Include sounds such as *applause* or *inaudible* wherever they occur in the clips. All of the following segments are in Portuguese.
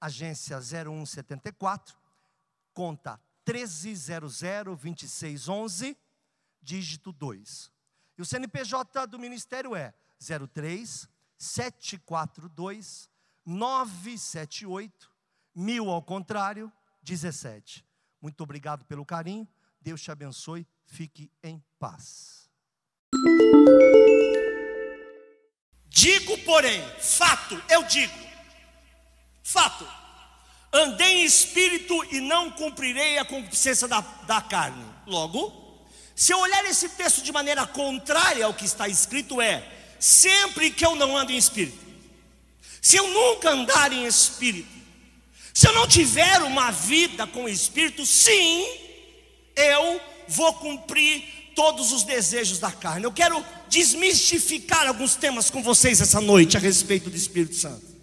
agência 0174, conta 13002611, dígito 2. E o CNPJ do Ministério é 03 742 978 mil ao contrário 17. Muito obrigado pelo carinho. Deus te abençoe. Fique em paz. Digo, porém, fato, eu digo, fato, andei em espírito e não cumprirei a concupiscência da, da carne. Logo, se eu olhar esse texto de maneira contrária ao que está escrito, é sempre que eu não ando em espírito, se eu nunca andar em espírito, se eu não tiver uma vida com espírito, sim, eu vou cumprir todos os desejos da carne. Eu quero desmistificar alguns temas com vocês essa noite a respeito do Espírito Santo.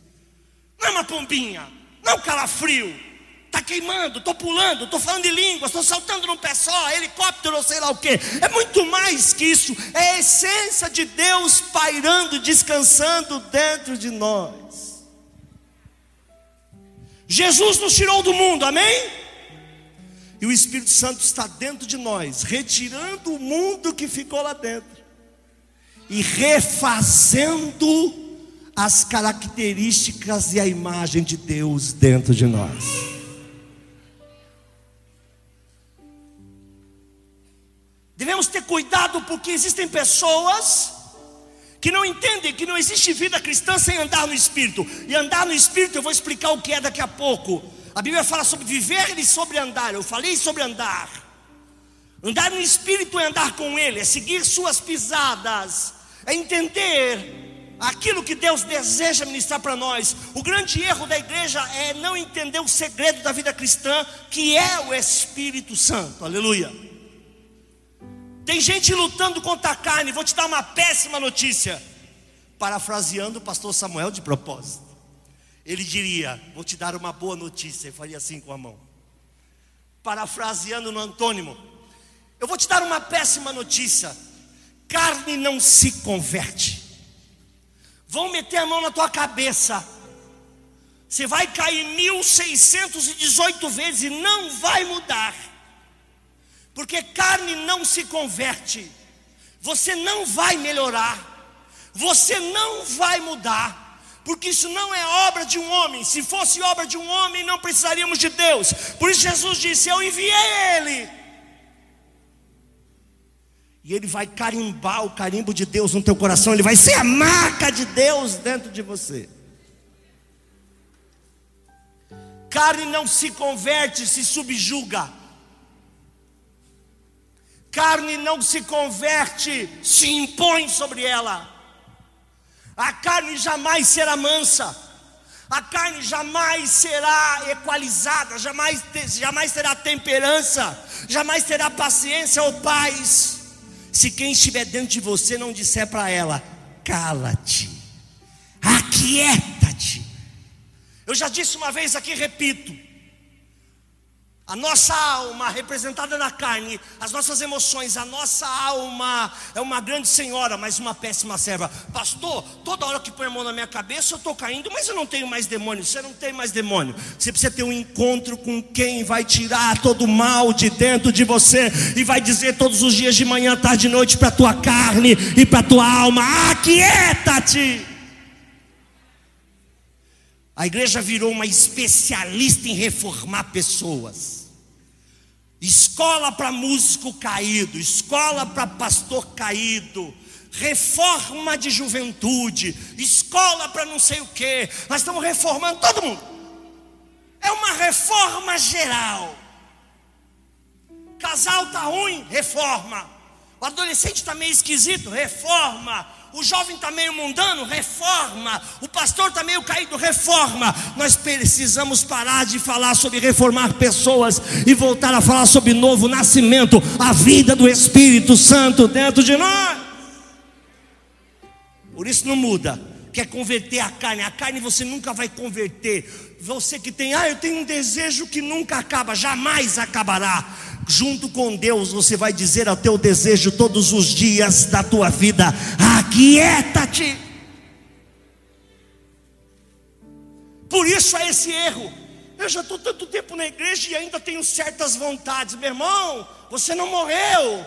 Não é uma pombinha, não é um calafrio. Está queimando, estou pulando, estou falando de línguas, estou saltando num pé só, helicóptero ou sei lá o que. É muito mais que isso. É a essência de Deus pairando, descansando dentro de nós. Jesus nos tirou do mundo, amém? E o Espírito Santo está dentro de nós, retirando o mundo que ficou lá dentro e refazendo as características e a imagem de Deus dentro de nós. Devemos ter cuidado porque existem pessoas que não entendem que não existe vida cristã sem andar no Espírito. E andar no Espírito, eu vou explicar o que é daqui a pouco. A Bíblia fala sobre viver e sobre andar. Eu falei sobre andar. Andar no Espírito é andar com Ele, é seguir Suas pisadas, é entender aquilo que Deus deseja ministrar para nós. O grande erro da igreja é não entender o segredo da vida cristã, que é o Espírito Santo. Aleluia. Tem gente lutando contra a carne. Vou te dar uma péssima notícia. Parafraseando o pastor Samuel de propósito ele diria: Vou te dar uma boa notícia, e faria assim com a mão. Parafraseando no antônimo, eu vou te dar uma péssima notícia: carne não se converte. Vão meter a mão na tua cabeça, você vai cair 1618 vezes e não vai mudar, porque carne não se converte, você não vai melhorar, você não vai mudar porque isso não é obra de um homem. Se fosse obra de um homem, não precisaríamos de Deus. Por isso Jesus disse: Eu enviei ele. E ele vai carimbar o carimbo de Deus no teu coração, ele vai ser a marca de Deus dentro de você. Carne não se converte, se subjuga. Carne não se converte, se impõe sobre ela. A carne jamais será mansa. A carne jamais será equalizada, jamais, jamais terá temperança, jamais terá paciência ou paz. Se quem estiver dentro de você não disser para ela, cala-te, aquieta-te. Eu já disse uma vez aqui, repito: a nossa alma representada na carne, as nossas emoções, a nossa alma é uma grande senhora, mas uma péssima serva. Pastor, toda hora que põe a mão na minha cabeça eu estou caindo, mas eu não tenho mais demônio. Você não tem mais demônio. Você precisa ter um encontro com quem vai tirar todo o mal de dentro de você e vai dizer todos os dias de manhã, tarde e noite para tua carne e para tua alma: aquieta-te. A igreja virou uma especialista em reformar pessoas. Escola para músico caído, escola para pastor caído, reforma de juventude, escola para não sei o que. Nós estamos reformando todo mundo. É uma reforma geral. Casal tá ruim, reforma. O adolescente está meio esquisito, reforma. O jovem está meio mundano, reforma. O pastor está meio caído, reforma. Nós precisamos parar de falar sobre reformar pessoas e voltar a falar sobre novo nascimento, a vida do Espírito Santo dentro de nós. Por isso não muda. Quer converter a carne, a carne você nunca vai converter. Você que tem, ah, eu tenho um desejo que nunca acaba, jamais acabará junto com Deus, você vai dizer ao teu desejo todos os dias da tua vida: aquieta-te. Por isso é esse erro. Eu já estou tanto tempo na igreja e ainda tenho certas vontades, meu irmão. Você não morreu,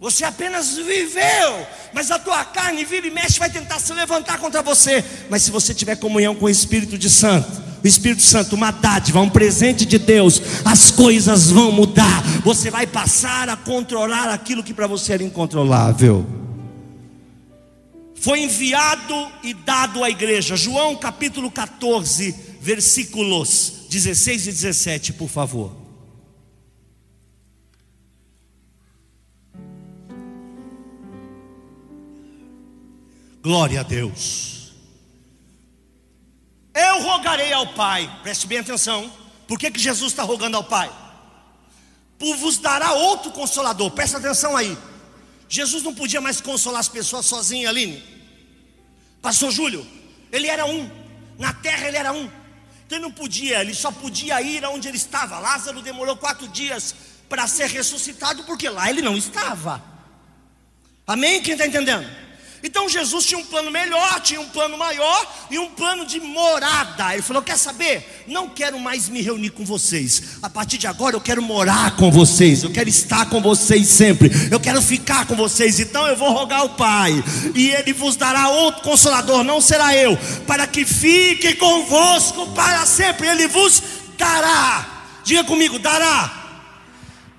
você apenas viveu, mas a tua carne vira e mexe, vai tentar se levantar contra você. Mas se você tiver comunhão com o Espírito de Santo, o Espírito Santo, uma dádiva, um presente de Deus, as coisas vão mudar. Você vai passar a controlar aquilo que para você era incontrolável. Foi enviado e dado à igreja. João capítulo 14, versículos 16 e 17, por favor. Glória a Deus. Eu rogarei ao Pai, preste bem atenção. Por que, que Jesus está rogando ao Pai? Por vos dará outro consolador, presta atenção aí. Jesus não podia mais consolar as pessoas sozinho, Aline. Pastor Júlio, ele era um, na terra ele era um. Então ele não podia, ele só podia ir aonde ele estava. Lázaro demorou quatro dias para ser ressuscitado, porque lá ele não estava. Amém? Quem está entendendo? Então Jesus tinha um plano melhor, tinha um plano maior e um plano de morada. Ele falou: Quer saber? Não quero mais me reunir com vocês. A partir de agora eu quero morar com vocês. Eu quero estar com vocês sempre. Eu quero ficar com vocês. Então eu vou rogar ao Pai, e Ele vos dará outro consolador, não será eu, para que fique convosco para sempre. Ele vos dará. Diga comigo: dará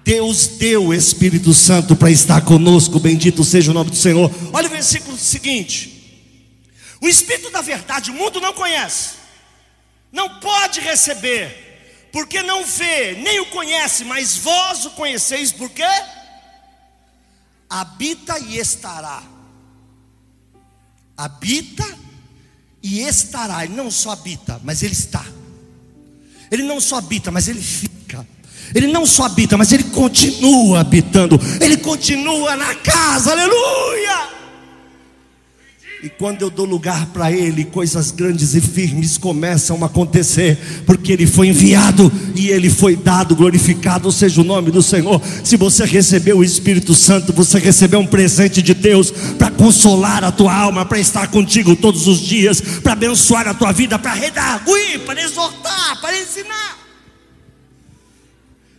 Deus deu o Espírito Santo para estar conosco, bendito seja o nome do Senhor. Olha o versículo seguinte: O Espírito da Verdade o mundo não conhece, não pode receber, porque não vê, nem o conhece, mas vós o conheceis, porque habita e estará. Habita e estará, ele não só habita, mas ele está. Ele não só habita, mas ele fica. Ele não só habita, mas ele continua habitando. Ele continua na casa. Aleluia! E quando eu dou lugar para Ele, coisas grandes e firmes começam a acontecer, porque Ele foi enviado e Ele foi dado, glorificado seja o nome do Senhor. Se você recebeu o Espírito Santo, você recebeu um presente de Deus para consolar a tua alma, para estar contigo todos os dias, para abençoar a tua vida, para redarguir, para exortar, para ensinar.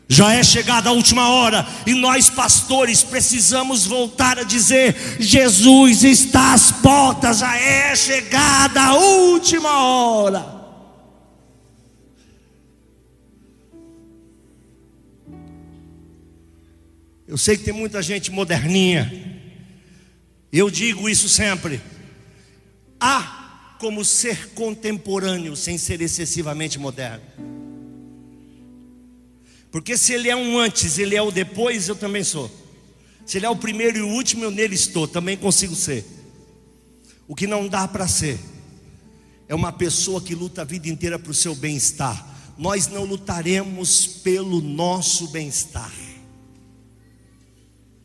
Já é chegada a última hora e nós, pastores, precisamos voltar a dizer: Jesus está às portas, já é chegada a última hora. Eu sei que tem muita gente moderninha, eu digo isso sempre. Há como ser contemporâneo sem ser excessivamente moderno. Porque se ele é um antes, ele é o depois, eu também sou. Se ele é o primeiro e o último, eu nele estou, também consigo ser. O que não dá para ser é uma pessoa que luta a vida inteira para o seu bem-estar. Nós não lutaremos pelo nosso bem-estar.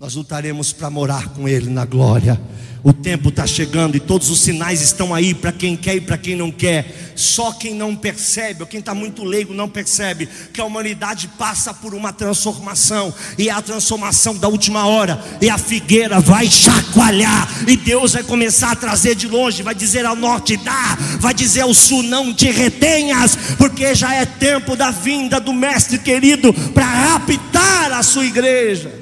Nós lutaremos para morar com Ele na glória. O tempo está chegando e todos os sinais estão aí para quem quer e para quem não quer. Só quem não percebe, ou quem está muito leigo, não percebe que a humanidade passa por uma transformação, e é a transformação da última hora, e a figueira vai chacoalhar, e Deus vai começar a trazer de longe, vai dizer ao norte: dá, vai dizer ao sul: não te retenhas, porque já é tempo da vinda do Mestre querido para raptar a sua igreja.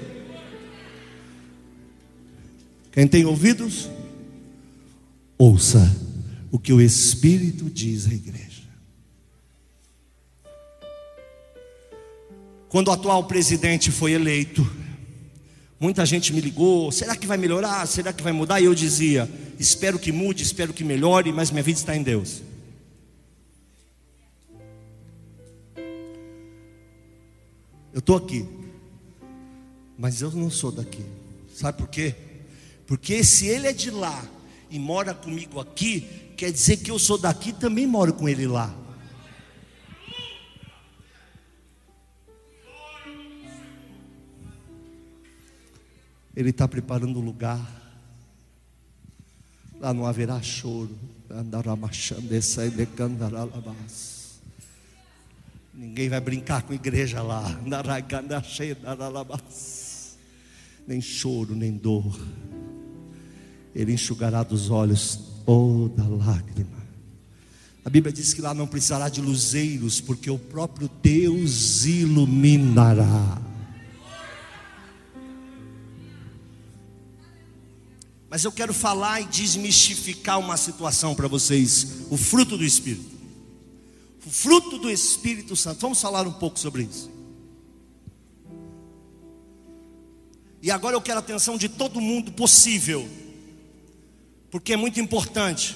Quem tem ouvidos, ouça o que o Espírito diz à igreja. Quando o atual presidente foi eleito, muita gente me ligou: será que vai melhorar? Será que vai mudar? E eu dizia: espero que mude, espero que melhore, mas minha vida está em Deus. Eu estou aqui, mas eu não sou daqui. Sabe por quê? Porque se ele é de lá e mora comigo aqui, quer dizer que eu sou daqui e também moro com ele lá. Ele está preparando o lugar. Lá não haverá choro. Ninguém vai brincar com a igreja lá. Nem choro, nem dor. Ele enxugará dos olhos toda lágrima. A Bíblia diz que lá não precisará de luzeiros, porque o próprio Deus iluminará. Mas eu quero falar e desmistificar uma situação para vocês: o fruto do Espírito. O fruto do Espírito Santo. Vamos falar um pouco sobre isso. E agora eu quero a atenção de todo mundo possível, porque é muito importante.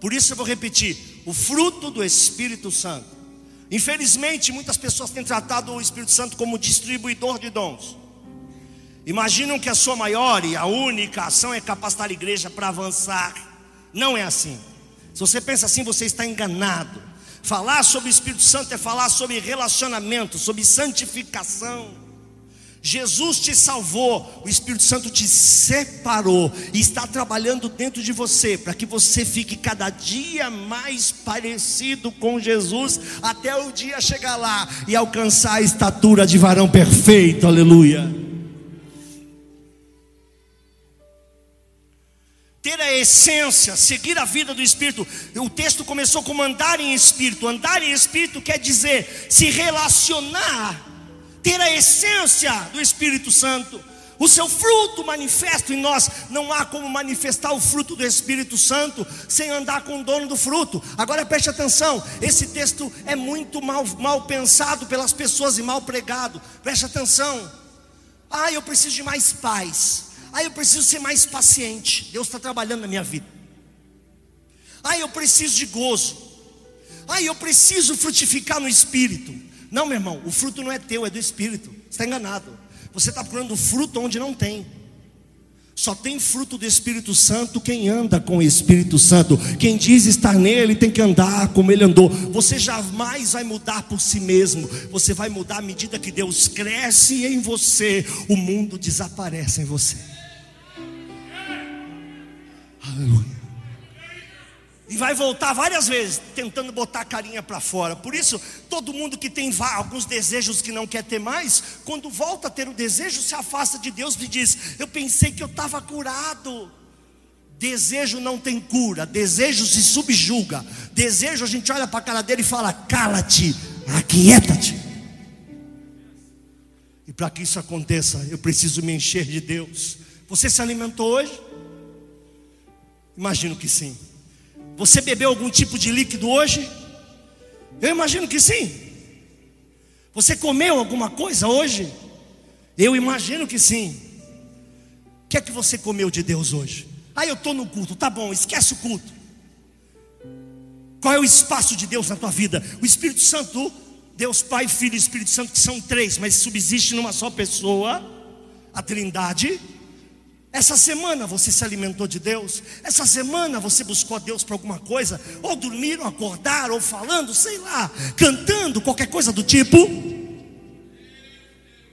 Por isso eu vou repetir: o fruto do Espírito Santo. Infelizmente, muitas pessoas têm tratado o Espírito Santo como distribuidor de dons. Imaginam que a sua maior e a única ação é capacitar a igreja para avançar. Não é assim. Se você pensa assim, você está enganado. Falar sobre o Espírito Santo é falar sobre relacionamento, sobre santificação. Jesus te salvou, o Espírito Santo te separou e está trabalhando dentro de você para que você fique cada dia mais parecido com Jesus, até o dia chegar lá e alcançar a estatura de varão perfeito. Aleluia. ter a essência, seguir a vida do Espírito. O texto começou com andar em Espírito. Andar em Espírito quer dizer se relacionar, ter a essência do Espírito Santo. O seu fruto manifesto em nós. Não há como manifestar o fruto do Espírito Santo sem andar com o dono do fruto. Agora preste atenção: esse texto é muito mal, mal pensado pelas pessoas e mal pregado. Preste atenção. Ah, eu preciso de mais paz. Ah, eu preciso ser mais paciente. Deus está trabalhando na minha vida. Ah, eu preciso de gozo. Ah, eu preciso frutificar no espírito. Não, meu irmão, o fruto não é teu, é do espírito. Você está enganado. Você está procurando fruto onde não tem. Só tem fruto do Espírito Santo quem anda com o Espírito Santo. Quem diz estar nele tem que andar como ele andou. Você jamais vai mudar por si mesmo. Você vai mudar à medida que Deus cresce em você. O mundo desaparece em você. Aleluia. E vai voltar várias vezes, tentando botar a carinha para fora. Por isso, todo mundo que tem alguns desejos que não quer ter mais, quando volta a ter o desejo, se afasta de Deus e diz: Eu pensei que eu estava curado. Desejo não tem cura, desejo se subjuga. Desejo, a gente olha para a cara dele e fala: Cala-te, aquieta-te. E para que isso aconteça, eu preciso me encher de Deus. Você se alimentou hoje? Imagino que sim. Você bebeu algum tipo de líquido hoje? Eu imagino que sim. Você comeu alguma coisa hoje? Eu imagino que sim. O que é que você comeu de Deus hoje? Ah, eu estou no culto, tá bom, esquece o culto. Qual é o espaço de Deus na tua vida? O Espírito Santo, Deus Pai, Filho e Espírito Santo, que são três, mas subsiste numa só pessoa, a Trindade essa semana você se alimentou de Deus? Essa semana você buscou a Deus para alguma coisa? Ou dormiram, acordaram, ou falando, sei lá, cantando, qualquer coisa do tipo?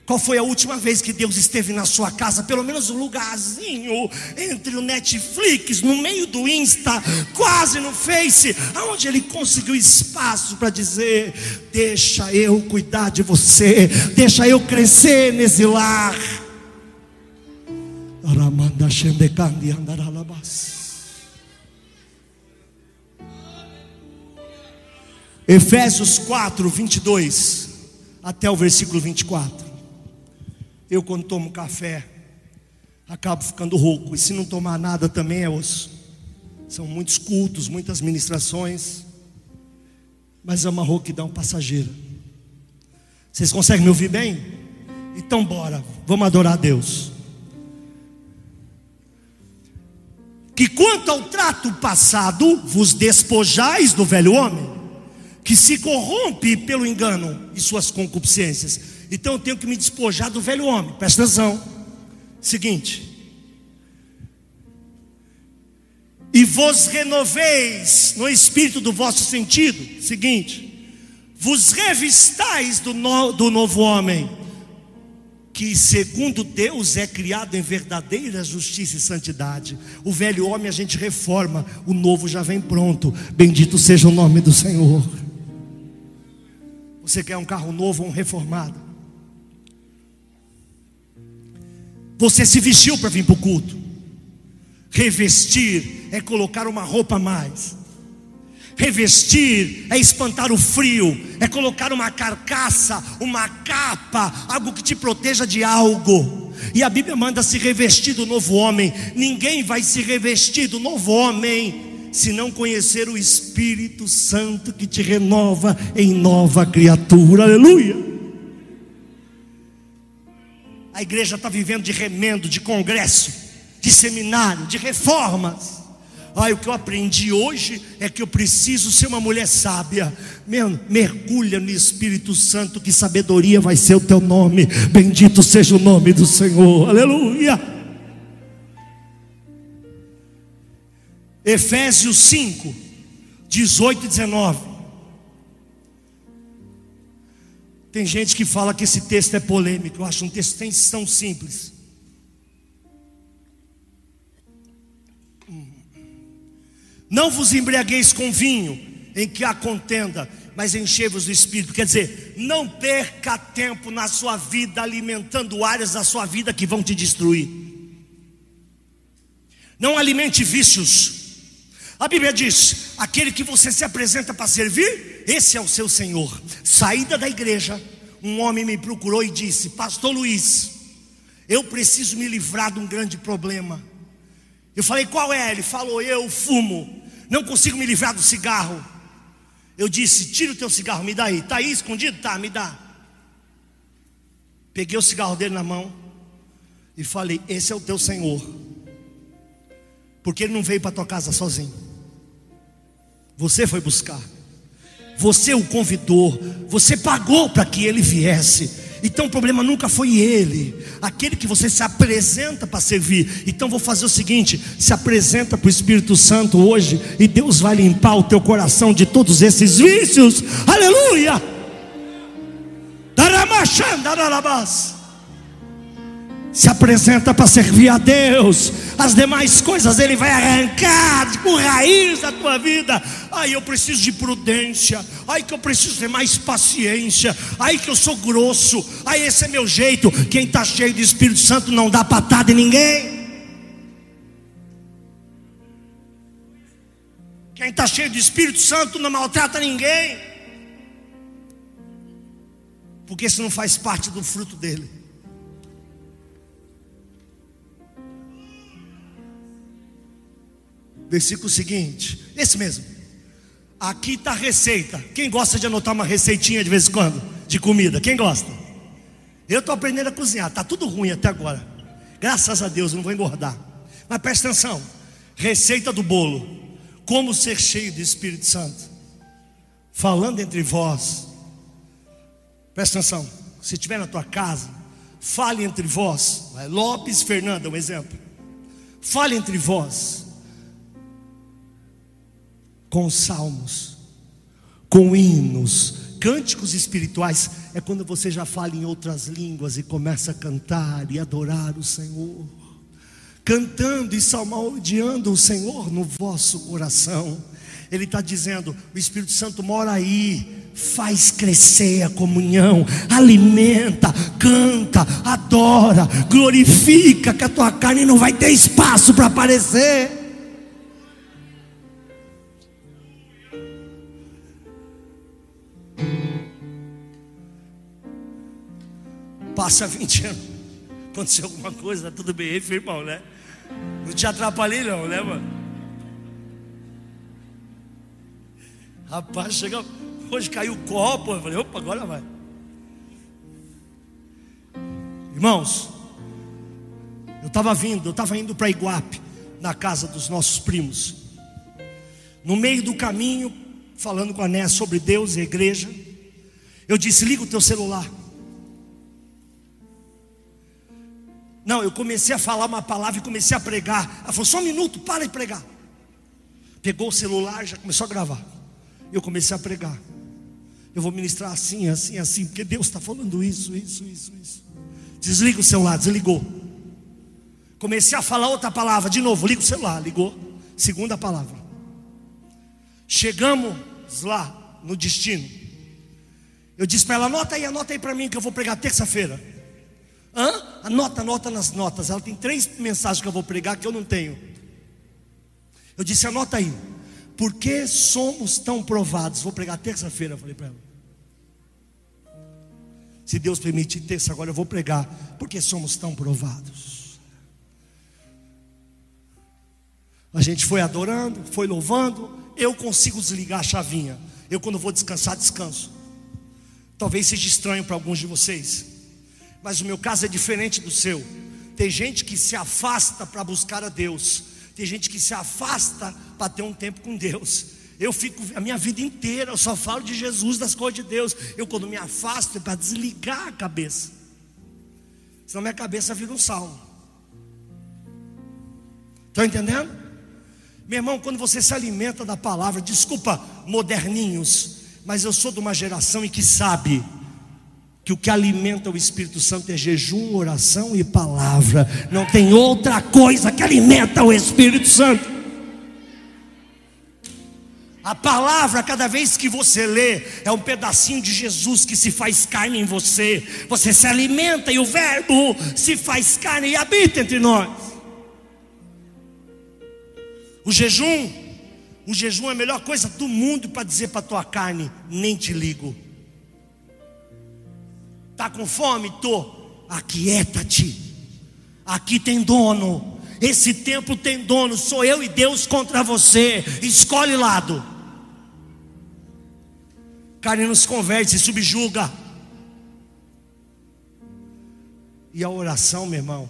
Qual foi a última vez que Deus esteve na sua casa? Pelo menos um lugarzinho entre o Netflix, no meio do Insta, quase no Face, aonde ele conseguiu espaço para dizer: Deixa eu cuidar de você, deixa eu crescer nesse lar. Efésios 4, 22 até o versículo 24. Eu, quando tomo café, acabo ficando rouco, e se não tomar nada também é osso. São muitos cultos, muitas ministrações, mas é uma rouquidão passageira. Vocês conseguem me ouvir bem? Então, bora, vamos adorar a Deus. Que quanto ao trato passado vos despojais do velho homem, que se corrompe pelo engano e suas concupiscências. Então eu tenho que me despojar do velho homem. Presta atenção. Seguinte, e vos renoveis no espírito do vosso sentido. Seguinte, vos revistais do, no, do novo homem, que segundo Deus é criado em verdadeira justiça e santidade. O velho homem a gente reforma, o novo já vem pronto. Bendito seja o nome do Senhor. Você quer um carro novo ou um reformado? Você se vestiu para vir para o culto. Revestir é colocar uma roupa a mais. Revestir é espantar o frio, é colocar uma carcaça, uma capa, algo que te proteja de algo. E a Bíblia manda se revestir do novo homem. Ninguém vai se revestir do novo homem se não conhecer o Espírito Santo que te renova em nova criatura. Aleluia. A igreja está vivendo de remendo, de congresso, de seminário, de reformas. Ai, o que eu aprendi hoje é que eu preciso ser uma mulher sábia. Meu, mergulha no Espírito Santo, que sabedoria vai ser o teu nome. Bendito seja o nome do Senhor. Aleluia. Efésios 5, 18 e 19. Tem gente que fala que esse texto é polêmico. Eu acho um texto tão simples. Não vos embriagueis com vinho, em que há contenda, mas enchei-vos do Espírito. Quer dizer, não perca tempo na sua vida alimentando áreas da sua vida que vão te destruir. Não alimente vícios. A Bíblia diz: aquele que você se apresenta para servir, esse é o seu Senhor. Saída da igreja, um homem me procurou e disse: Pastor Luiz, eu preciso me livrar de um grande problema. Eu falei: Qual é? Ele falou: Eu fumo não consigo me livrar do cigarro. Eu disse: Tira o teu cigarro, me dá aí. Está aí escondido? Tá, me dá. Peguei o cigarro dele na mão e falei: Esse é o teu Senhor. Porque ele não veio para tua casa sozinho. Você foi buscar. Você o convidou. Você pagou para que ele viesse. Então o problema nunca foi ele, aquele que você se apresenta para servir. Então vou fazer o seguinte: se apresenta para o Espírito Santo hoje, e Deus vai limpar o teu coração de todos esses vícios. Aleluia! Daramachandarabas se apresenta para servir a Deus, as demais coisas Ele vai arrancar com raiz da tua vida. Ai, eu preciso de prudência, ai, que eu preciso ter mais paciência, ai, que eu sou grosso, ai, esse é meu jeito. Quem está cheio do Espírito Santo não dá patada em ninguém. Quem está cheio do Espírito Santo não maltrata ninguém, porque isso não faz parte do fruto dele. Versículo seguinte, esse mesmo. Aqui está a receita. Quem gosta de anotar uma receitinha de vez em quando? De comida? Quem gosta? Eu estou aprendendo a cozinhar, está tudo ruim até agora. Graças a Deus, não vou engordar. Mas presta atenção: receita do bolo. Como ser cheio do Espírito Santo. Falando entre vós. Presta atenção. Se estiver na tua casa, fale entre vós. Lopes Fernanda, um exemplo. Fale entre vós com salmos, com hinos, cânticos espirituais. É quando você já fala em outras línguas e começa a cantar e adorar o Senhor, cantando e salmodiando o Senhor no vosso coração. Ele está dizendo: o Espírito Santo mora aí, faz crescer a comunhão, alimenta, canta, adora, glorifica, que a tua carne não vai ter espaço para aparecer. Passa *laughs* 20 anos, aconteceu alguma coisa, tá tudo bem aí, irmão, né? Não te atrapalhei, não, né, mano? Rapaz, chega. Hoje caiu o copo. Eu falei, opa, agora vai. Irmãos, eu estava vindo, eu estava indo para Iguape, na casa dos nossos primos. No meio do caminho, falando com a Né sobre Deus e a igreja, eu disse: liga o teu celular. Não, eu comecei a falar uma palavra e comecei a pregar. Ela falou: só um minuto, para de pregar. Pegou o celular, já começou a gravar. Eu comecei a pregar. Eu vou ministrar assim, assim, assim, porque Deus está falando isso, isso, isso, isso. Desliga o celular, desligou. Comecei a falar outra palavra, de novo, liga o celular, ligou. Segunda palavra. Chegamos lá no destino. Eu disse para ela: anota aí, anota aí para mim que eu vou pregar terça-feira. Hã? Anota, anota nas notas. Ela tem três mensagens que eu vou pregar que eu não tenho. Eu disse: anota aí. Por que somos tão provados? Vou pregar terça-feira, falei para ela. Se Deus permitir, terça agora eu vou pregar. Por que somos tão provados? A gente foi adorando, foi louvando. Eu consigo desligar a chavinha. Eu, quando vou descansar, descanso. Talvez seja estranho para alguns de vocês, mas o meu caso é diferente do seu. Tem gente que se afasta para buscar a Deus, tem gente que se afasta para ter um tempo com Deus. Eu fico a minha vida inteira, eu só falo de Jesus, das coisas de Deus. Eu, quando me afasto, é para desligar a cabeça, senão minha cabeça vira um salmo. Estão entendendo? Meu irmão, quando você se alimenta da palavra, desculpa, moderninhos, mas eu sou de uma geração em que sabe que o que alimenta o Espírito Santo é jejum, oração e palavra. Não tem outra coisa que alimenta o Espírito Santo. A palavra, cada vez que você lê, é um pedacinho de Jesus que se faz carne em você. Você se alimenta e o Verbo se faz carne e habita entre nós. O jejum, o jejum é a melhor coisa do mundo para dizer para tua carne: nem te ligo. Tá com fome? Tô. Aquieta-te. Aqui tem dono. Esse tempo tem dono. Sou eu e Deus contra você. Escolhe lado. Carne nos converte, subjuga. E a oração, meu irmão,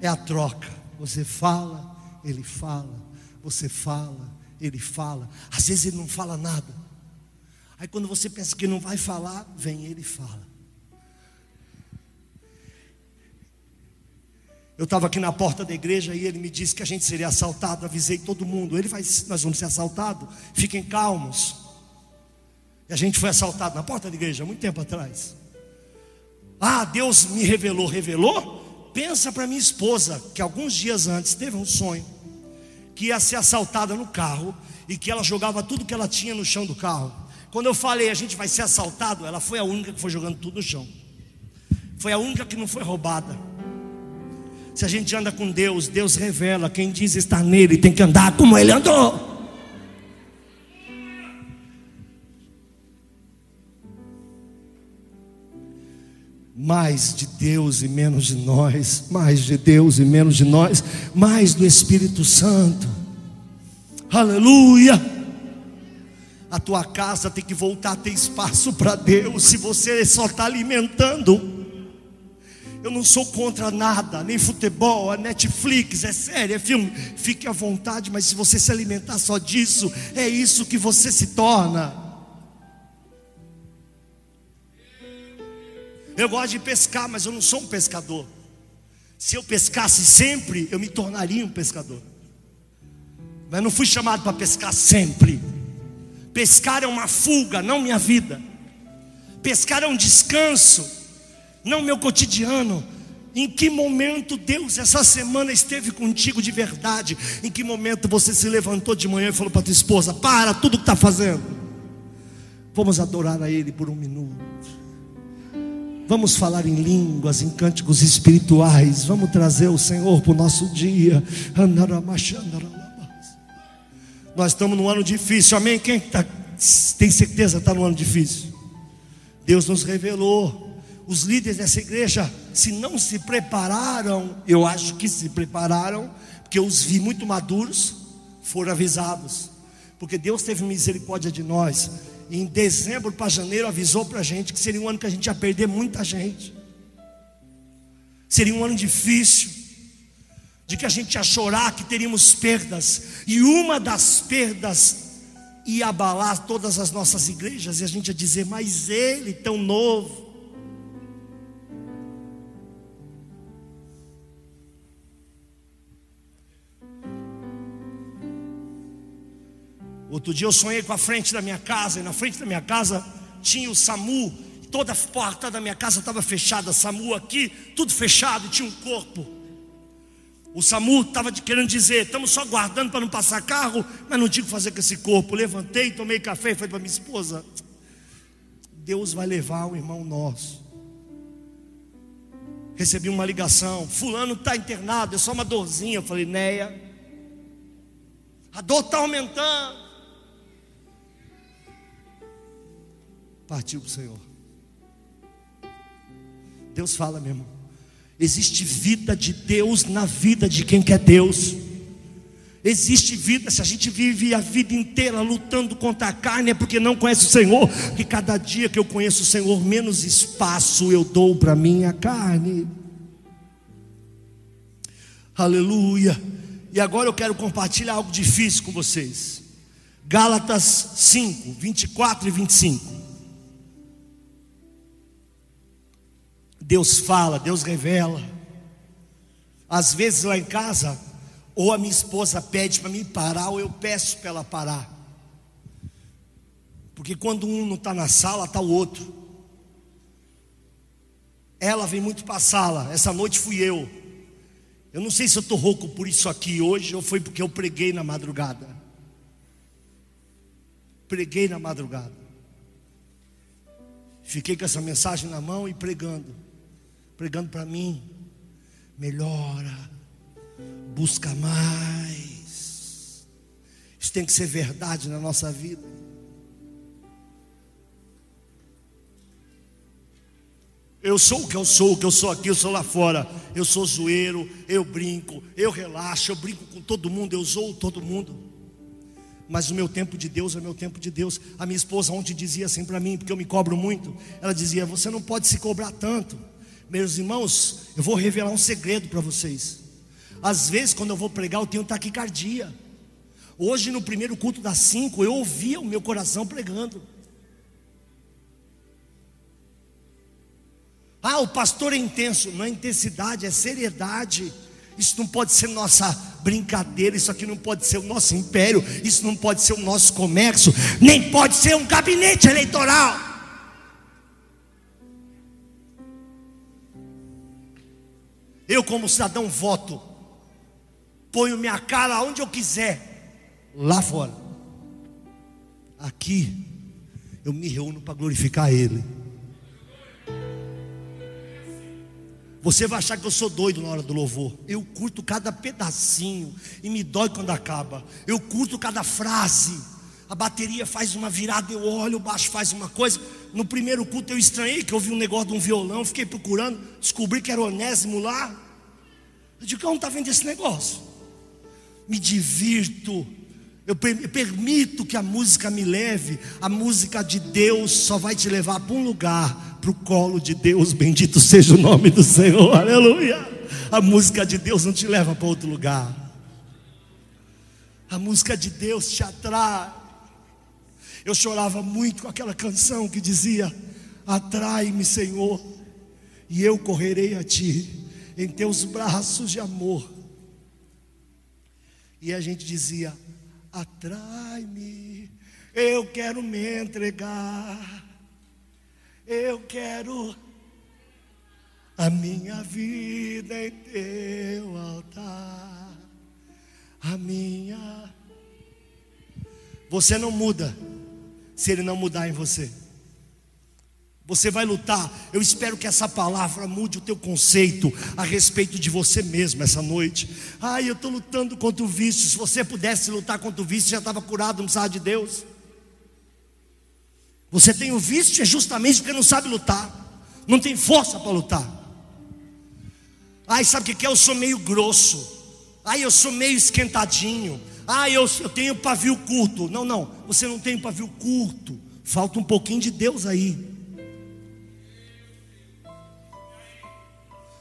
é a troca. Você fala, ele fala. Você fala, ele fala. Às vezes ele não fala nada. Aí quando você pensa que não vai falar, vem ele e fala. Eu estava aqui na porta da igreja e ele me disse que a gente seria assaltado. Avisei todo mundo. Ele vai, nós vamos ser assaltados. Fiquem calmos. E a gente foi assaltado na porta da igreja muito tempo atrás. Ah, Deus me revelou, revelou. Pensa para minha esposa que alguns dias antes teve um sonho que ia ser assaltada no carro e que ela jogava tudo que ela tinha no chão do carro. Quando eu falei a gente vai ser assaltado, ela foi a única que foi jogando tudo no chão. Foi a única que não foi roubada. Se a gente anda com Deus, Deus revela. Quem diz estar nele tem que andar como ele andou. Mais de Deus e menos de nós, mais de Deus e menos de nós, mais do Espírito Santo. Aleluia. A tua casa tem que voltar a ter espaço para Deus. Se você só está alimentando, eu não sou contra nada, nem futebol, a Netflix, é sério, é filme. Fique à vontade, mas se você se alimentar só disso, é isso que você se torna. Eu gosto de pescar, mas eu não sou um pescador. Se eu pescasse sempre, eu me tornaria um pescador. Mas não fui chamado para pescar sempre. Pescar é uma fuga, não minha vida. Pescar é um descanso não meu cotidiano. Em que momento Deus essa semana esteve contigo de verdade? Em que momento você se levantou de manhã e falou para tua esposa: Para tudo que está fazendo, vamos adorar a Ele por um minuto. Vamos falar em línguas, em cânticos espirituais. Vamos trazer o Senhor para o nosso dia. Nós estamos num ano difícil, amém? Quem tá, tem certeza que está num ano difícil? Deus nos revelou os líderes dessa igreja, se não se prepararam, eu acho que se prepararam, porque eu os vi muito maduros, foram avisados, porque Deus teve misericórdia de nós. E em dezembro para janeiro avisou para a gente que seria um ano que a gente ia perder muita gente, seria um ano difícil, de que a gente ia chorar, que teríamos perdas, e uma das perdas ia abalar todas as nossas igrejas, e a gente ia dizer, mas ele tão novo, Outro dia eu sonhei com a frente da minha casa, e na frente da minha casa tinha o SAMU, toda a porta da minha casa estava fechada, SAMU aqui, tudo fechado, tinha um corpo. O SAMU estava querendo dizer: estamos só guardando para não passar carro, mas não tinha o que fazer com esse corpo. Levantei, tomei café e falei para minha esposa: Deus vai levar um irmão nosso. Recebi uma ligação: Fulano está internado, é só uma dorzinha. Eu falei: Neia, a dor está aumentando. Partiu para o Senhor. Deus fala, meu irmão. Existe vida de Deus na vida de quem quer Deus. Existe vida, se a gente vive a vida inteira lutando contra a carne, é porque não conhece o Senhor. Que cada dia que eu conheço o Senhor, menos espaço eu dou para minha carne. Aleluia. E agora eu quero compartilhar algo difícil com vocês. Gálatas 5, 24 e 25. Deus fala, Deus revela. Às vezes lá em casa, ou a minha esposa pede para mim parar, ou eu peço para ela parar. Porque quando um não está na sala, está o outro. Ela vem muito para a sala, essa noite fui eu. Eu não sei se eu estou rouco por isso aqui hoje, ou foi porque eu preguei na madrugada. Preguei na madrugada. Fiquei com essa mensagem na mão e pregando pregando para mim. Melhora, busca mais. Isso tem que ser verdade na nossa vida. Eu sou o que eu sou, o que eu sou aqui, eu sou lá fora. Eu sou zoeiro, eu brinco, eu relaxo, eu brinco com todo mundo, eu zoo todo mundo. Mas o meu tempo de Deus é meu tempo de Deus. A minha esposa ontem dizia assim para mim, porque eu me cobro muito. Ela dizia: Você não pode se cobrar tanto. Meus irmãos, eu vou revelar um segredo para vocês. Às vezes, quando eu vou pregar, eu tenho taquicardia. Hoje, no primeiro culto das cinco, eu ouvia o meu coração pregando. Ah, o pastor é intenso. Não é intensidade, é seriedade. Isso não pode ser nossa brincadeira, isso aqui não pode ser o nosso império, isso não pode ser o nosso comércio, nem pode ser um gabinete eleitoral. Eu, como cidadão, voto. Ponho minha cara onde eu quiser, lá fora. Aqui, eu me reúno para glorificar Ele. Você vai achar que eu sou doido na hora do louvor. Eu curto cada pedacinho e me dói quando acaba. Eu curto cada frase. A bateria faz uma virada, eu olho, o baixo faz uma coisa. No primeiro culto eu estranhei que eu vi um negócio de um violão, fiquei procurando, descobri que era onésimo lá. Eu digo, como está vendo esse negócio? Me divirto, eu permito que a música me leve. A música de Deus só vai te levar para um lugar, para o colo de Deus. Bendito seja o nome do Senhor, aleluia. A música de Deus não te leva para outro lugar. A música de Deus te atrai. Eu chorava muito com aquela canção que dizia: Atrai-me, Senhor, e eu correrei a Ti, em Teus braços de amor. E a gente dizia: Atrai-me, eu quero me entregar, eu quero a minha vida em Teu altar, a minha. Você não muda se ele não mudar em você. Você vai lutar. Eu espero que essa palavra mude o teu conceito a respeito de você mesmo essa noite. Ai, eu estou lutando contra o vício. Se você pudesse lutar contra o vício, já estava curado, não precisava de Deus. Você tem o vício é justamente porque não sabe lutar, não tem força para lutar. Ai, sabe o que é? Eu sou meio grosso. Ai, eu sou meio esquentadinho. Ah, eu, eu tenho pavio curto. Não, não, você não tem pavio curto. Falta um pouquinho de Deus aí.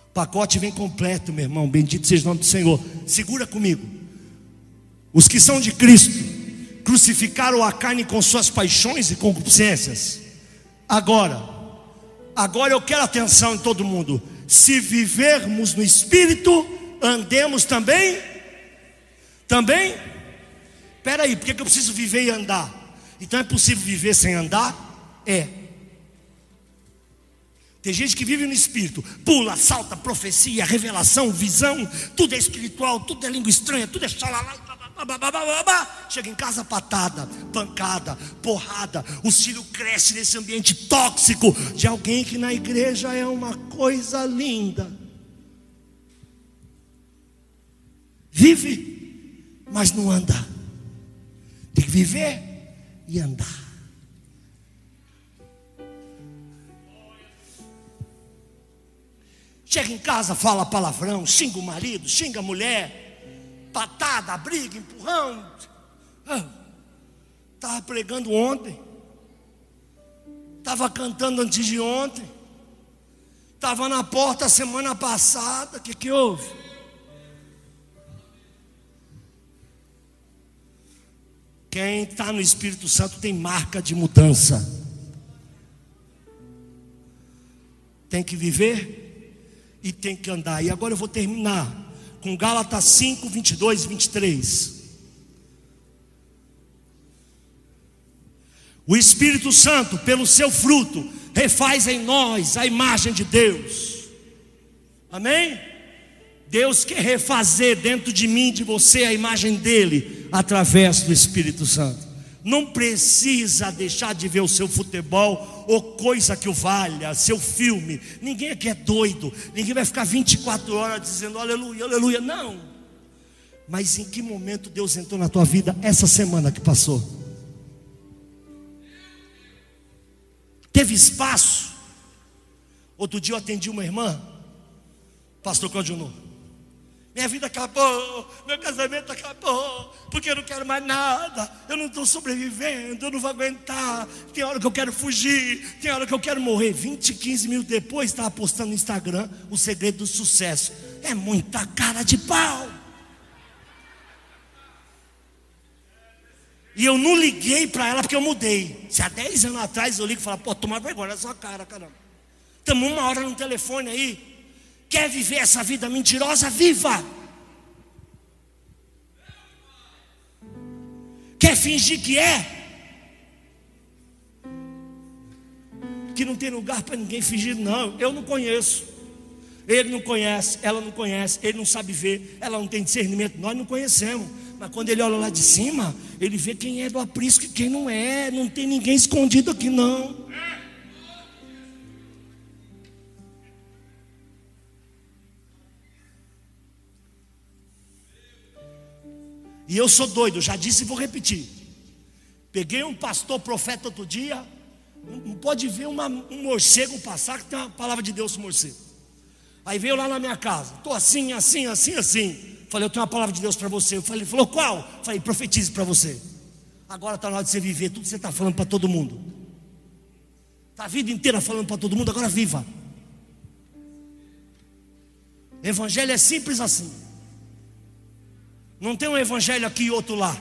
O pacote vem completo, meu irmão. Bendito seja o nome do Senhor. Segura comigo. Os que são de Cristo crucificaram a carne com suas paixões e concupiscências. Agora, agora eu quero atenção em todo mundo. Se vivermos no Espírito, andemos também, também Peraí, por que eu preciso viver e andar? Então é possível viver sem andar? É. Tem gente que vive no espírito, pula, salta, profecia, revelação, visão, tudo é espiritual, tudo é língua estranha, tudo é xalala, chega em casa patada, pancada, porrada, o filho cresce nesse ambiente tóxico de alguém que na igreja é uma coisa linda. Vive, mas não anda. Tem que viver e andar. Chega em casa, fala palavrão, xinga o marido, xinga a mulher, patada, briga, empurrão. Estava pregando ontem, estava cantando antes de ontem, estava na porta semana passada. O que, que houve? Quem está no Espírito Santo tem marca de mudança. Tem que viver e tem que andar. E agora eu vou terminar com Gálatas 5, 22 e 23. O Espírito Santo, pelo seu fruto, refaz em nós a imagem de Deus. Amém? Deus quer refazer dentro de mim, de você, a imagem dele, através do Espírito Santo não precisa deixar de ver o seu futebol ou coisa que o valha, seu filme. Ninguém aqui é doido, ninguém vai ficar 24 horas dizendo aleluia, aleluia. Não. Mas em que momento Deus entrou na tua vida essa semana que passou? Teve espaço? Outro dia eu atendi uma irmã, pastor Claudio minha vida acabou, meu casamento acabou, porque eu não quero mais nada, eu não estou sobrevivendo, eu não vou aguentar. Tem hora que eu quero fugir, tem hora que eu quero morrer. 20, 15 mil depois, estava postando no Instagram o segredo do sucesso. É muita cara de pau. E eu não liguei para ela porque eu mudei. Se há 10 anos atrás eu ligo e falo, pô, toma vergonha na sua cara, caramba. Estamos uma hora no telefone aí. Quer viver essa vida mentirosa? Viva! Quer fingir que é? Que não tem lugar para ninguém fingir, não. Eu não conheço. Ele não conhece, ela não conhece, ele não sabe ver, ela não tem discernimento, nós não conhecemos. Mas quando ele olha lá de cima, ele vê quem é do aprisco e quem não é. Não tem ninguém escondido aqui, não. E eu sou doido, já disse e vou repetir. Peguei um pastor profeta outro dia. Não pode ver uma, um morcego passar que tem uma palavra de Deus morcego. Aí veio lá na minha casa. Estou assim, assim, assim, assim. Falei, eu tenho uma palavra de Deus para você. Eu falei, falou qual? Falei, profetize para você. Agora está na hora de você viver tudo que você está falando para todo mundo. Está a vida inteira falando para todo mundo, agora viva. Evangelho é simples assim. Não tem um evangelho aqui e outro lá.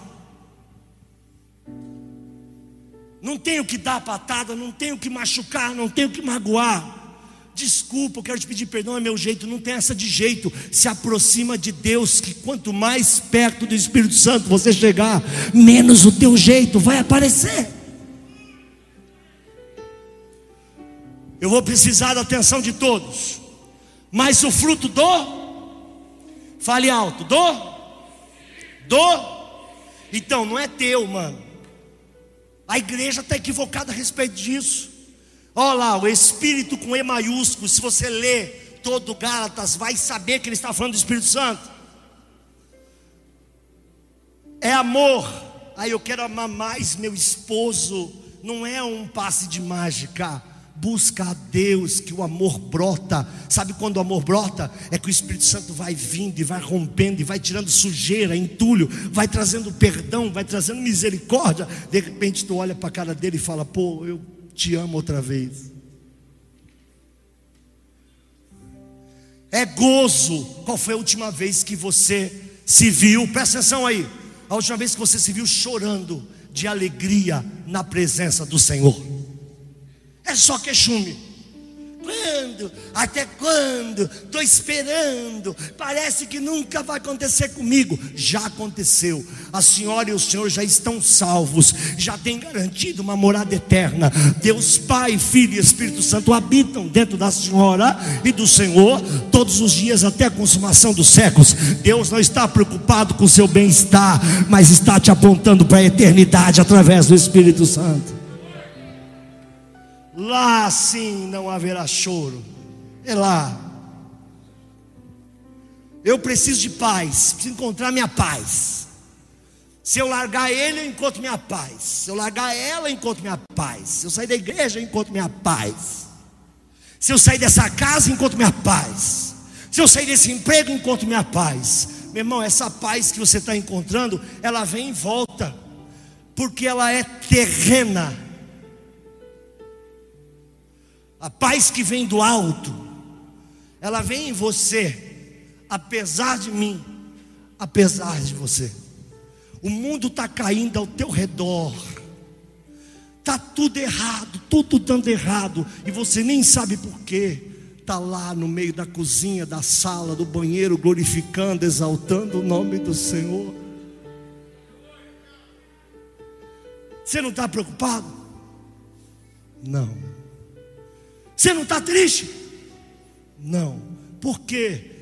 Não tenho que dar patada, não tenho que machucar, não tenho que magoar. Desculpa, eu quero te pedir perdão, é meu jeito, não tem essa de jeito. Se aproxima de Deus, que quanto mais perto do Espírito Santo você chegar, menos o teu jeito vai aparecer. Eu vou precisar da atenção de todos. Mas o fruto do Fale alto, do do. Então, não é teu, mano. A igreja está equivocada a respeito disso. Olha lá, o Espírito com E maiúsculo. Se você ler todo Gálatas, vai saber que ele está falando do Espírito Santo. É amor. Aí eu quero amar mais meu esposo. Não é um passe de mágica busca a Deus, que o amor brota. Sabe quando o amor brota? É que o Espírito Santo vai vindo e vai rompendo e vai tirando sujeira, entulho, vai trazendo perdão, vai trazendo misericórdia. De repente tu olha para a cara dele e fala: "Pô, eu te amo outra vez". É gozo. Qual foi a última vez que você se viu? Presta atenção aí. A última vez que você se viu chorando de alegria na presença do Senhor. É só queixume. quando? Até quando? Estou esperando. Parece que nunca vai acontecer comigo. Já aconteceu. A senhora e o senhor já estão salvos, já tem garantido uma morada eterna. Deus Pai, Filho e Espírito Santo habitam dentro da senhora e do Senhor todos os dias até a consumação dos séculos. Deus não está preocupado com o seu bem-estar, mas está te apontando para a eternidade através do Espírito Santo. Lá sim não haverá choro. É lá. Eu preciso de paz, preciso encontrar minha paz. Se eu largar ele, eu encontro minha paz. Se eu largar ela, eu encontro minha paz. Se eu sair da igreja, eu encontro minha paz. Se eu sair dessa casa, eu encontro minha paz. Se eu sair desse emprego, eu encontro minha paz. Meu irmão, essa paz que você está encontrando, ela vem em volta, porque ela é terrena a paz que vem do alto, ela vem em você, apesar de mim, apesar de você. O mundo está caindo ao teu redor, está tudo errado, tudo dando errado, e você nem sabe por quê. Está lá no meio da cozinha, da sala, do banheiro, glorificando, exaltando o nome do Senhor. Você não está preocupado? Não. Você não está triste? Não. Por quê?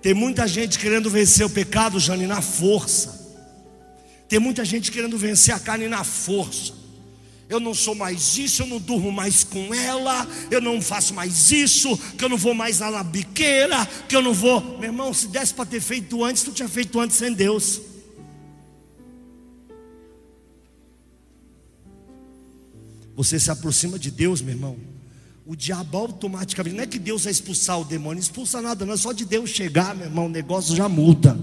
Tem muita gente querendo vencer o pecado, Jane, na força. Tem muita gente querendo vencer a carne na força eu não sou mais isso, eu não durmo mais com ela, eu não faço mais isso, que eu não vou mais lá na biqueira, que eu não vou. Meu irmão, se desse para ter feito antes, tu tinha feito antes sem Deus. Você se aproxima de Deus, meu irmão. O diabo automaticamente, não é que Deus vai expulsar o demônio, expulsa nada, não é só de Deus chegar, meu irmão, o negócio já muda.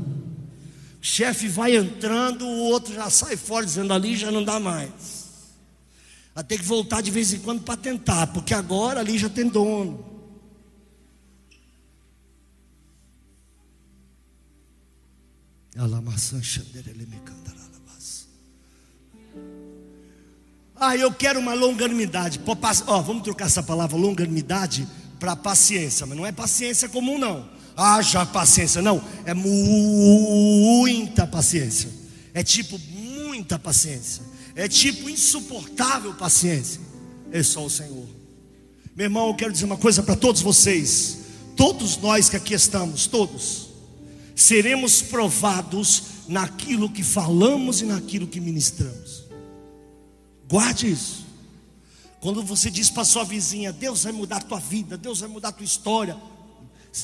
O chefe vai entrando, o outro já sai fora, dizendo ali já não dá mais. Vai ter que voltar de vez em quando para tentar, porque agora ali já tem dono. Ah, eu quero uma longanimidade. Vamos trocar essa palavra longanimidade para paciência, mas não é paciência comum, não. Haja paciência, não. É muita paciência. É tipo muita paciência. É tipo insuportável paciência. É só o Senhor. Meu irmão, eu quero dizer uma coisa para todos vocês. Todos nós que aqui estamos, todos, seremos provados naquilo que falamos e naquilo que ministramos. Guarde isso. Quando você diz para sua vizinha, Deus vai mudar a tua vida, Deus vai mudar a tua história,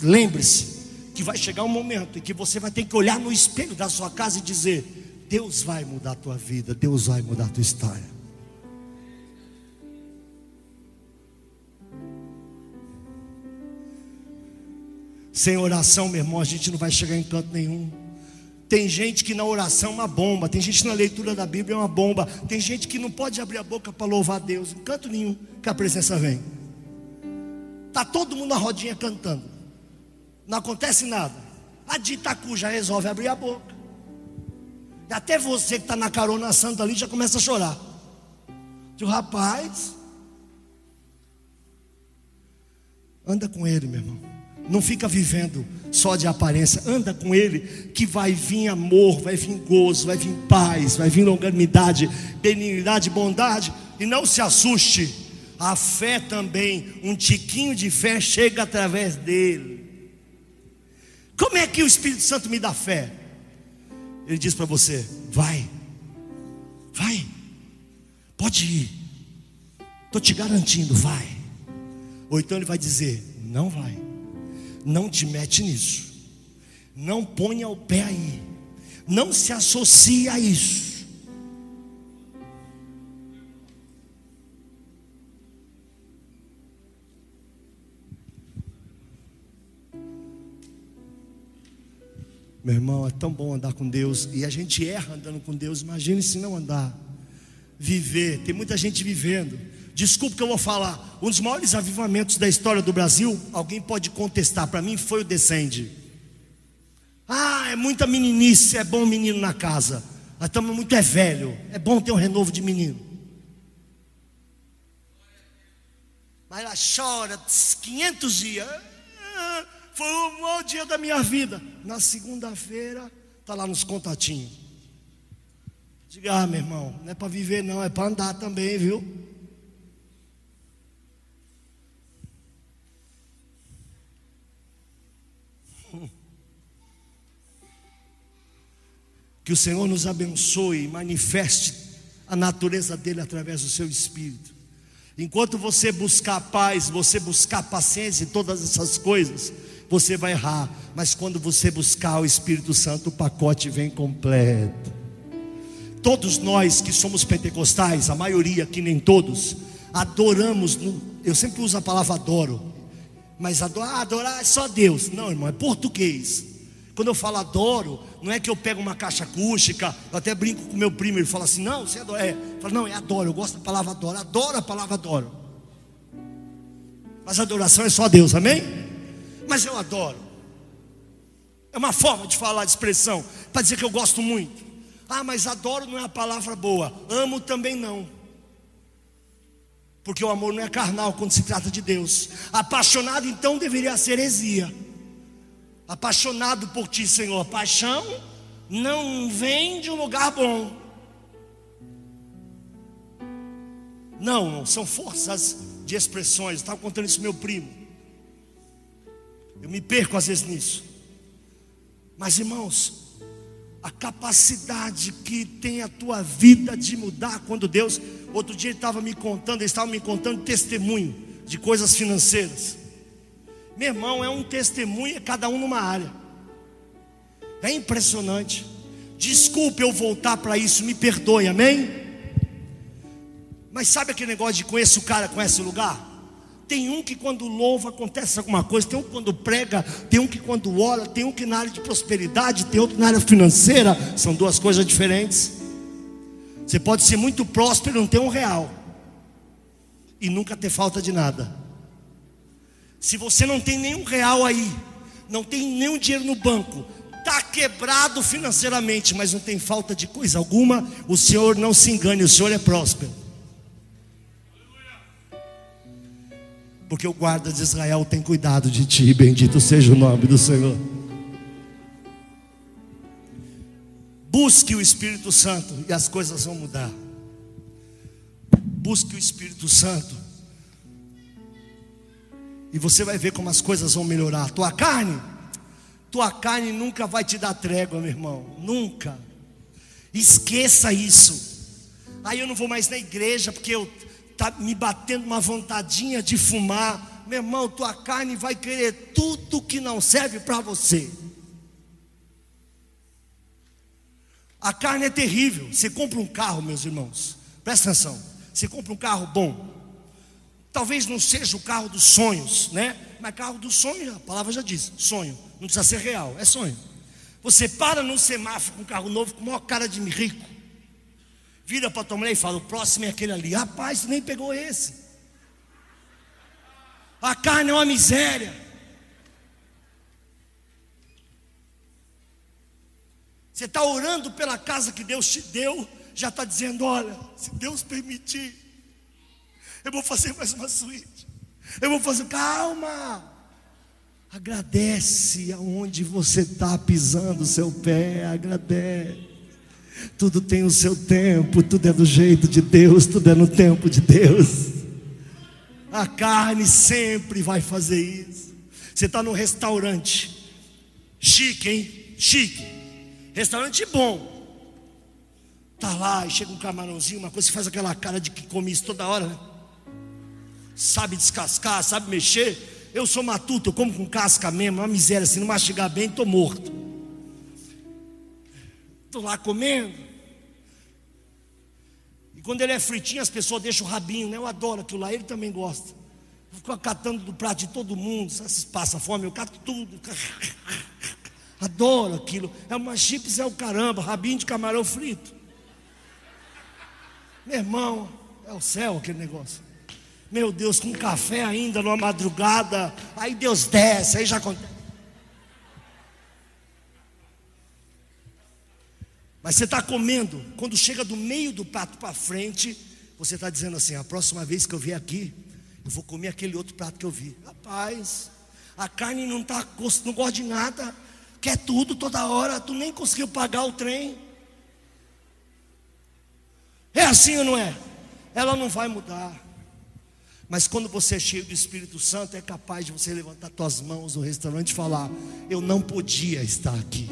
lembre-se que vai chegar um momento em que você vai ter que olhar no espelho da sua casa e dizer: Deus vai mudar a tua vida, Deus vai mudar a tua história. Sem oração, meu irmão, a gente não vai chegar em canto nenhum. Tem gente que na oração é uma bomba, tem gente que na leitura da Bíblia é uma bomba, tem gente que não pode abrir a boca para louvar Deus, em canto nenhum que a presença vem. Tá todo mundo na rodinha cantando, não acontece nada. A de Itacu já resolve abrir a boca. Até você que está na carona santa ali já começa a chorar. Digo, rapaz, anda com ele, meu irmão. Não fica vivendo só de aparência. Anda com ele, que vai vir amor, vai vir gozo, vai vir paz, vai vir longanimidade, benignidade, bondade. E não se assuste. A fé também, um tiquinho de fé chega através dele. Como é que o Espírito Santo me dá fé? Ele diz para você: vai, vai, pode ir, estou te garantindo, vai. Ou então ele vai dizer: não vai, não te mete nisso, não ponha o pé aí, não se associe a isso. Meu irmão, é tão bom andar com Deus. E a gente erra andando com Deus. Imagine se não andar. Viver. Tem muita gente vivendo. Desculpa que eu vou falar. Um dos maiores avivamentos da história do Brasil, alguém pode contestar. Para mim foi o Descende. Ah, é muita meninice, é bom menino na casa. Nós estamos muito é velho, é bom ter um renovo de menino. Mas ela chora 500 dias. Foi o maior dia da minha vida. Na segunda-feira, está lá nos contatinhos. Diga, ah, meu irmão, não é para viver, não, é para andar também, viu? *laughs* Que o Senhor nos abençoe e manifeste a natureza dele através do seu espírito. Enquanto você buscar paz, você buscar paciência e todas essas coisas, você vai errar. Mas quando você buscar o Espírito Santo, o pacote vem completo. Todos nós que somos pentecostais, a maioria que nem todos, adoramos. No, eu sempre uso a palavra adoro, mas adorar, adorar é só Deus. Não, irmão, é português. Quando eu falo adoro, não é que eu pego uma caixa acústica, eu até brinco com meu primo, ele fala assim: não, você adora. É, fala, não, é adoro, eu gosto da palavra adoro, adoro a palavra adoro. Mas adoração é só Deus, amém? Mas eu adoro. É uma forma de falar, de expressão, para dizer que eu gosto muito. Ah, mas adoro não é a palavra boa, amo também não. Porque o amor não é carnal quando se trata de Deus. Apaixonado então deveria ser heresia apaixonado por ti, Senhor. Paixão não vem de um lugar bom. Não, são forças de expressões. Estava contando isso meu primo. Eu me perco às vezes nisso. Mas irmãos, a capacidade que tem a tua vida de mudar quando Deus, outro dia ele estava me contando, ele estava me contando testemunho de coisas financeiras. Meu irmão, é um testemunho, cada um numa área. É impressionante. Desculpe eu voltar para isso, me perdoe, amém? Mas sabe aquele negócio de conhecer o cara, conhece o lugar? Tem um que quando louva acontece alguma coisa, tem um que quando prega, tem um que quando ora, tem um que na área de prosperidade, tem outro na área financeira, são duas coisas diferentes. Você pode ser muito próspero e não ter um real, e nunca ter falta de nada. Se você não tem nenhum real aí, não tem nenhum dinheiro no banco, está quebrado financeiramente, mas não tem falta de coisa alguma, o Senhor não se engane, o Senhor é próspero. Porque o guarda de Israel tem cuidado de ti, bendito seja o nome do Senhor. Busque o Espírito Santo e as coisas vão mudar. Busque o Espírito Santo e você vai ver como as coisas vão melhorar. Tua carne, tua carne nunca vai te dar trégua, meu irmão. Nunca. Esqueça isso. Aí eu não vou mais na igreja porque eu tá me batendo uma vontadinha de fumar. Meu irmão, tua carne vai querer tudo que não serve para você. A carne é terrível. Você compra um carro, meus irmãos. Presta atenção. Você compra um carro bom. Talvez não seja o carro dos sonhos, né? Mas carro dos sonhos, a palavra já diz, sonho. Não precisa ser real, é sonho. Você para no semáforo com um carro novo com maior cara de rico. Vira para tua mulher e fala: o próximo é aquele ali. Rapaz, você nem pegou esse. A carne é uma miséria. Você está orando pela casa que Deus te deu, já está dizendo: olha, se Deus permitir, eu vou fazer mais uma suíte. Eu vou fazer, calma. Agradece aonde você está pisando o seu pé, agradece. Tudo tem o seu tempo, tudo é do jeito de Deus, tudo é no tempo de Deus. A carne sempre vai fazer isso. Você está num restaurante, chique, hein? Chique. Restaurante bom. Tá lá e chega um camarãozinho, uma coisa, você faz aquela cara de que come isso toda hora, né? sabe descascar, sabe mexer. Eu sou matuto, eu como com casca mesmo, uma miséria, se não mastigar bem, estou morto. Estou lá comendo. E quando ele é fritinho, as pessoas deixam o rabinho, né? Eu adoro aquilo lá, ele também gosta. Fico catando do prato de todo mundo, se passa fome, eu cato tudo. *laughs* Adoro aquilo. É uma chips, é o caramba, rabinho de camarão frito. Meu irmão, é o céu aquele negócio. Meu Deus, com café ainda numa madrugada, aí Deus desce, aí já acontece. Mas você está comendo, quando chega do meio do prato para frente, você está dizendo assim: a próxima vez que eu vier aqui, eu vou comer aquele outro prato que eu vi. Rapaz, a carne não, tá, não gosta de nada, quer tudo toda hora, tu nem conseguiu pagar o trem. É assim ou não é? Ela não vai mudar. Mas quando você é cheio do Espírito Santo, é capaz de você levantar suas mãos no restaurante e falar: Eu não podia estar aqui.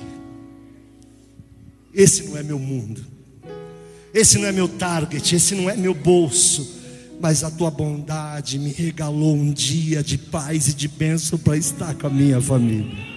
Esse não é meu mundo. Esse não é meu target, esse não é meu bolso. Mas a tua bondade me regalou um dia de paz e de bênção para estar com a minha família.